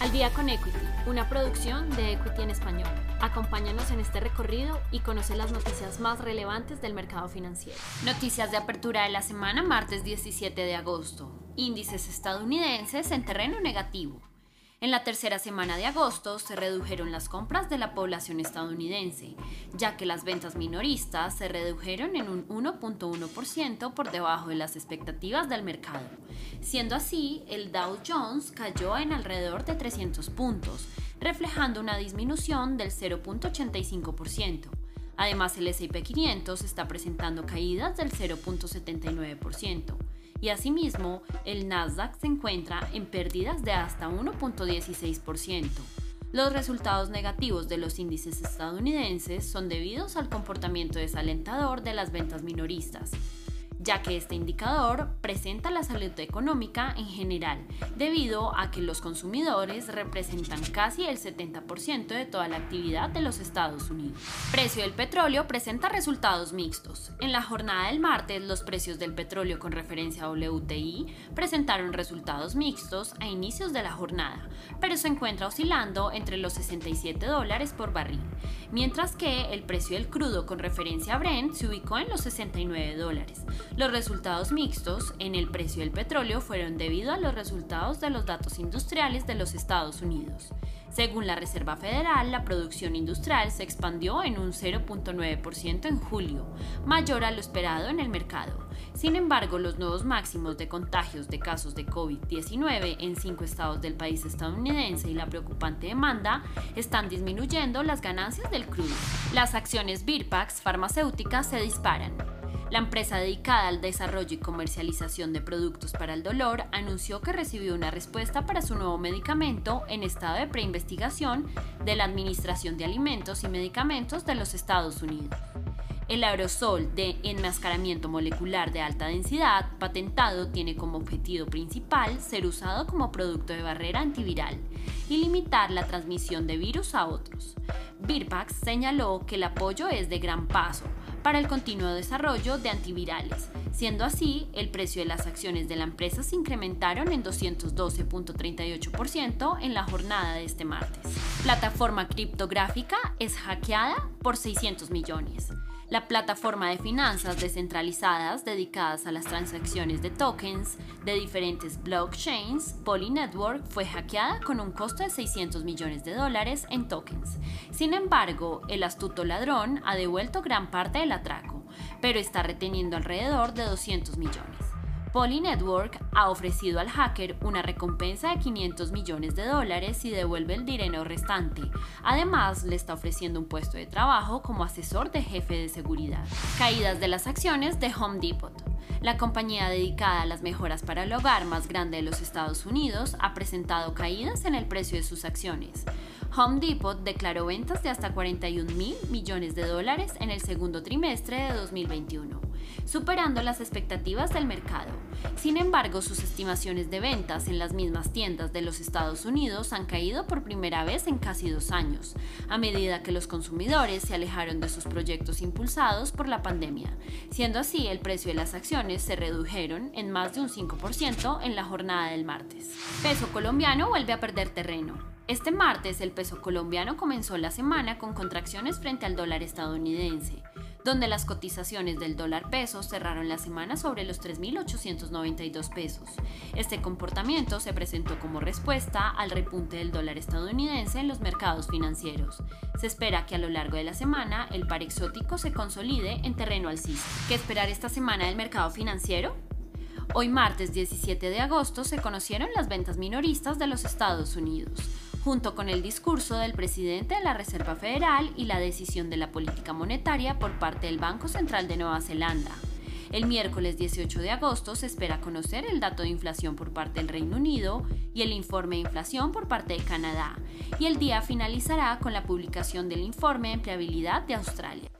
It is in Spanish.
Al día con Equity, una producción de Equity en español. Acompáñanos en este recorrido y conoce las noticias más relevantes del mercado financiero. Noticias de apertura de la semana, martes 17 de agosto. Índices estadounidenses en terreno negativo. En la tercera semana de agosto se redujeron las compras de la población estadounidense, ya que las ventas minoristas se redujeron en un 1.1% por debajo de las expectativas del mercado. Siendo así, el Dow Jones cayó en alrededor de 300 puntos, reflejando una disminución del 0.85%. Además, el SP 500 está presentando caídas del 0.79% y asimismo el Nasdaq se encuentra en pérdidas de hasta 1.16%. Los resultados negativos de los índices estadounidenses son debidos al comportamiento desalentador de las ventas minoristas, ya que este indicador presenta la salud económica en general, debido a que los consumidores representan casi el 70% de toda la actividad de los Estados Unidos. Precio del petróleo presenta resultados mixtos. En la jornada del martes, los precios del petróleo con referencia a WTI presentaron resultados mixtos a inicios de la jornada, pero se encuentra oscilando entre los 67 dólares por barril, mientras que el precio del crudo con referencia a Brent se ubicó en los 69 dólares. Los resultados mixtos en el precio del petróleo fueron debido a los resultados de los datos industriales de los Estados Unidos. Según la Reserva Federal, la producción industrial se expandió en un 0.9% en julio, mayor a lo esperado en el mercado. Sin embargo, los nuevos máximos de contagios de casos de COVID-19 en cinco estados del país estadounidense y la preocupante demanda están disminuyendo las ganancias del crudo. Las acciones Birpax farmacéuticas se disparan. La empresa dedicada al desarrollo y comercialización de productos para el dolor anunció que recibió una respuesta para su nuevo medicamento en estado de preinvestigación de la Administración de Alimentos y Medicamentos de los Estados Unidos. El aerosol de enmascaramiento molecular de alta densidad patentado tiene como objetivo principal ser usado como producto de barrera antiviral y limitar la transmisión de virus a otros. Birpax señaló que el apoyo es de gran paso para el continuo desarrollo de antivirales. Siendo así, el precio de las acciones de la empresa se incrementaron en 212.38% en la jornada de este martes. Plataforma criptográfica es hackeada por 600 millones. La plataforma de finanzas descentralizadas dedicadas a las transacciones de tokens de diferentes blockchains, Polynetwork, fue hackeada con un costo de 600 millones de dólares en tokens. Sin embargo, el astuto ladrón ha devuelto gran parte del atraco, pero está reteniendo alrededor de 200 millones. Poly Network ha ofrecido al hacker una recompensa de 500 millones de dólares si devuelve el dinero restante. Además, le está ofreciendo un puesto de trabajo como asesor de jefe de seguridad. Caídas de las acciones de Home Depot. La compañía dedicada a las mejoras para el hogar más grande de los Estados Unidos ha presentado caídas en el precio de sus acciones. Home Depot declaró ventas de hasta 41 mil millones de dólares en el segundo trimestre de 2021, superando las expectativas del mercado. Sin embargo, sus estimaciones de ventas en las mismas tiendas de los Estados Unidos han caído por primera vez en casi dos años, a medida que los consumidores se alejaron de sus proyectos impulsados por la pandemia. Siendo así, el precio de las acciones se redujeron en más de un 5% en la jornada del martes. Peso colombiano vuelve a perder terreno. Este martes el peso colombiano comenzó la semana con contracciones frente al dólar estadounidense, donde las cotizaciones del dólar peso cerraron la semana sobre los 3.892 pesos. Este comportamiento se presentó como respuesta al repunte del dólar estadounidense en los mercados financieros. Se espera que a lo largo de la semana el par exótico se consolide en terreno alcista. ¿Qué esperar esta semana del mercado financiero? Hoy martes 17 de agosto se conocieron las ventas minoristas de los Estados Unidos junto con el discurso del presidente de la Reserva Federal y la decisión de la política monetaria por parte del Banco Central de Nueva Zelanda. El miércoles 18 de agosto se espera conocer el dato de inflación por parte del Reino Unido y el informe de inflación por parte de Canadá, y el día finalizará con la publicación del informe de empleabilidad de Australia.